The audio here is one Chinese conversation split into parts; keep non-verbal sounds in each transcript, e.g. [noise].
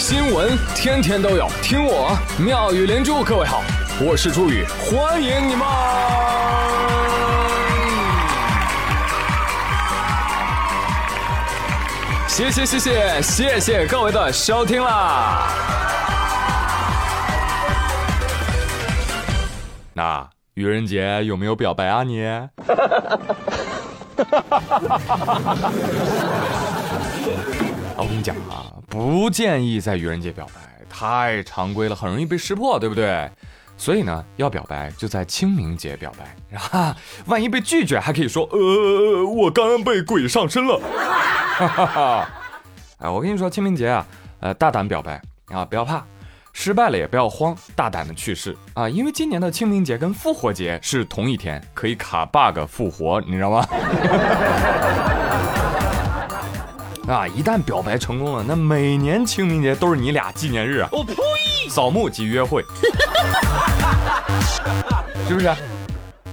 新闻天天都有，听我妙语连珠。各位好，我是朱宇，欢迎你们！谢谢谢谢谢谢各位的收听啦！那愚人节有没有表白啊你？[laughs] 我跟你讲啊，不建议在愚人节表白，太常规了，很容易被识破，对不对？所以呢，要表白就在清明节表白，啊，万一被拒绝，还可以说，呃，我刚刚被鬼上身了。哎，我跟你说，清明节啊，呃，大胆表白啊，不要怕，失败了也不要慌，大胆的去试啊，因为今年的清明节跟复活节是同一天，可以卡 bug 复活，你知道吗？[laughs] 啊！一旦表白成功了，那每年清明节都是你俩纪念日啊！我呸！扫墓及约会，[laughs] 是不是？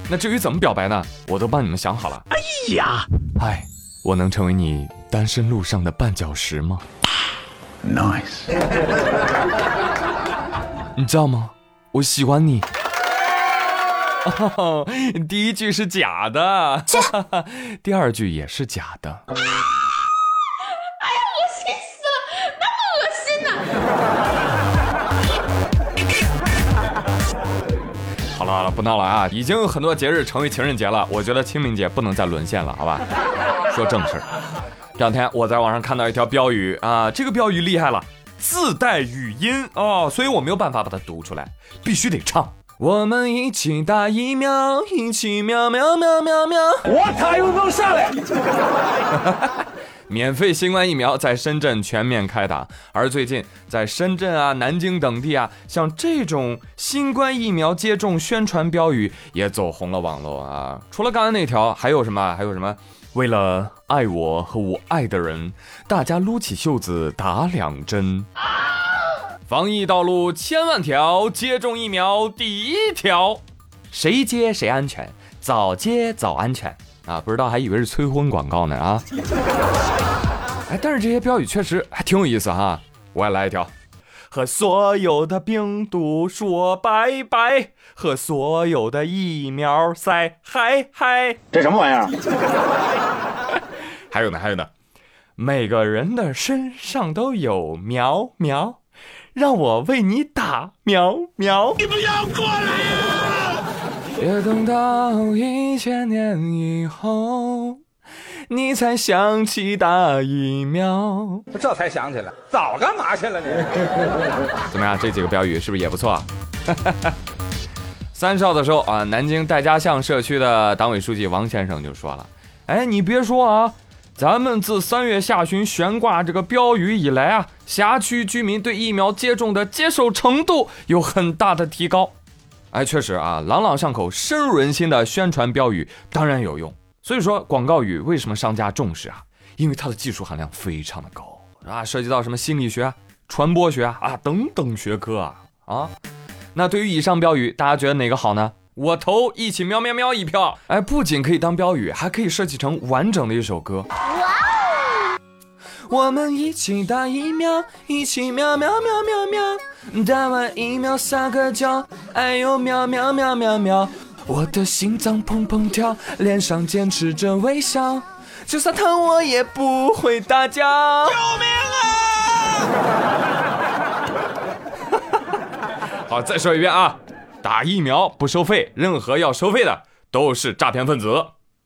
那至于怎么表白呢？我都帮你们想好了。哎呀，哎，我能成为你单身路上的绊脚石吗？Nice，[laughs] 你知道吗？我喜欢你。第一句是假的，[laughs] 第二句也是假的。了好了，不闹了啊！已经有很多节日成为情人节了，我觉得清明节不能再沦陷了，好吧？[laughs] 说正事儿。这两天我在网上看到一条标语啊，这个标语厉害了，自带语音哦，所以我没有办法把它读出来，必须得唱。我们一起打疫苗，一起喵喵喵喵喵。我他又能上来。免费新冠疫苗在深圳全面开打，而最近在深圳啊、南京等地啊，像这种新冠疫苗接种宣传标语也走红了网络啊。除了刚才那条，还有什么？还有什么？为了爱我和我爱的人，大家撸起袖子打两针。防疫道路千万条，接种疫苗第一条，谁接谁安全，早接早安全。啊，不知道还以为是催婚广告呢啊！哎，但是这些标语确实还挺有意思哈。我也来一条，和所有的病毒说拜拜，和所有的疫苗赛嗨嗨。这什么玩意儿？[laughs] 还有呢，还有呢，每个人的身上都有苗苗，让我为你打苗苗。你不要过来呀！别等到一千年以后，你才想起打疫苗。这才想起来，早干嘛去了你？[laughs] 怎么样？这几个标语是不是也不错？[laughs] 三十号的时候啊，南京戴家巷社区的党委书记王先生就说了：“哎，你别说啊，咱们自三月下旬悬挂这个标语以来啊，辖区居民对疫苗接种的接受程度有很大的提高。”哎，确实啊，朗朗上口、深入人心的宣传标语当然有用。所以说，广告语为什么商家重视啊？因为它的技术含量非常的高啊，涉及到什么心理学、啊、传播学啊等等学科啊啊。那对于以上标语，大家觉得哪个好呢？我投一起喵喵喵一票。哎，不仅可以当标语，还可以设计成完整的一首歌。哇哦我们一起打疫苗，一起喵喵喵喵喵，打完疫苗撒个娇，哎呦喵喵喵喵喵，我的心脏砰砰跳，脸上坚持着微笑，就算疼我也不会大叫。救命啊！好，再说一遍啊，打疫苗不收费，任何要收费的都是诈骗分子，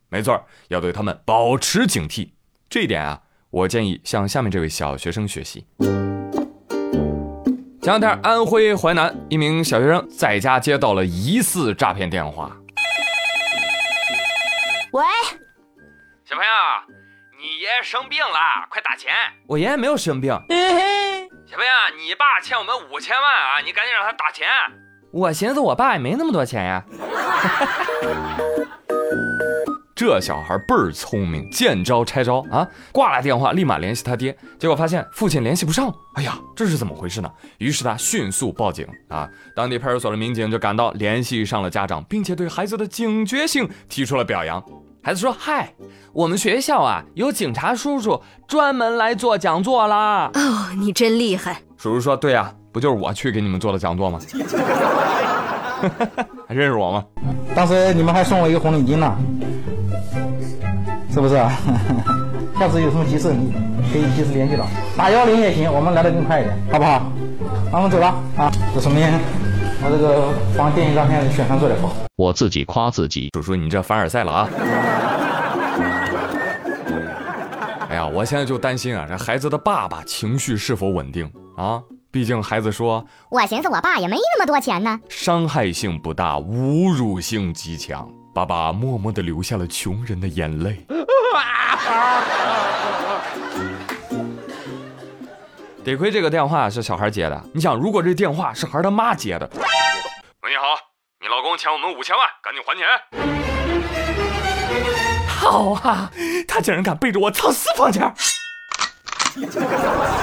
没错，要对他们保持警惕。这一点啊。我建议向下面这位小学生学习。前两天，安徽淮南一名小学生在家接到了疑似诈骗电话。喂，小朋友，你爷爷生病了，快打钱！我爷爷没有生病。小朋友，你爸欠我们五千万啊，你赶紧让他打钱。我寻思我爸也没那么多钱呀。[laughs] 这小孩倍儿聪明，见招拆招啊！挂了电话，立马联系他爹，结果发现父亲联系不上。哎呀，这是怎么回事呢？于是他迅速报警啊！当地派出所的民警就赶到，联系上了家长，并且对孩子的警觉性提出了表扬。孩子说：“嗨，我们学校啊有警察叔叔专门来做讲座啦。”哦，你真厉害。叔叔说：“对呀，不就是我去给你们做的讲座吗？还 [laughs] 认识我吗？当时你们还送我一个红领巾呢，是不是？[laughs] 下次有什么急事，你可以及时联系到，打幺零也行，我们来的更快一点，好不好？那我们走了啊，这说明我这个防电影大片宣传做得好。我自己夸自己，叔叔，你这凡尔赛了啊！[laughs] 哎呀，我现在就担心啊，这孩子的爸爸情绪是否稳定啊？毕竟孩子说，我寻思我爸也没那么多钱呢。伤害性不大，侮辱性极强。爸爸默默地流下了穷人的眼泪。[laughs] 得亏这个电话是小孩接的，你想，如果这电话是孩他妈接的，喂，你好，你老公欠我们五千万，赶紧还钱。好啊，他竟然敢背着我藏私房钱。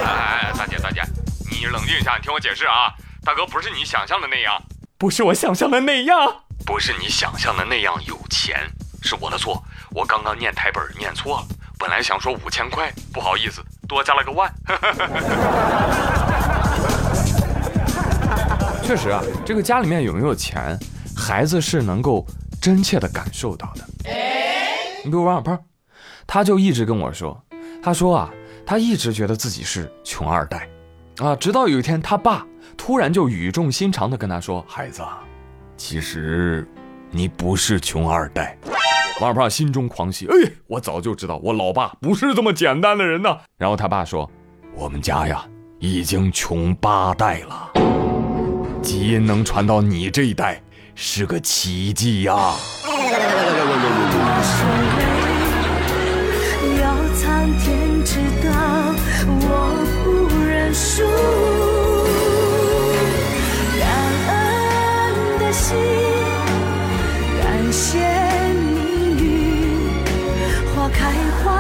哎，大姐大姐，你冷静一下，你听我解释啊，大哥不是你想象的那样，不是我想象的那样，不是你想象的那样有钱，是我的错，我刚刚念台本念错了，本来想说五千块，不好意思。多加了个万，[laughs] 确实啊，这个家里面有没有钱，孩子是能够真切的感受到的。你比如王小胖，他就一直跟我说，他说啊，他一直觉得自己是穷二代，啊，直到有一天他爸突然就语重心长的跟他说，孩子，啊其实你不是穷二代。王二胖心中狂喜，哎，我早就知道我老爸不是这么简单的人呢。然后他爸说：“我们家呀，已经穷八代了，基因能传到你这一代是个奇迹呀。”苍天知道，我不认输。感谢命运，花开花。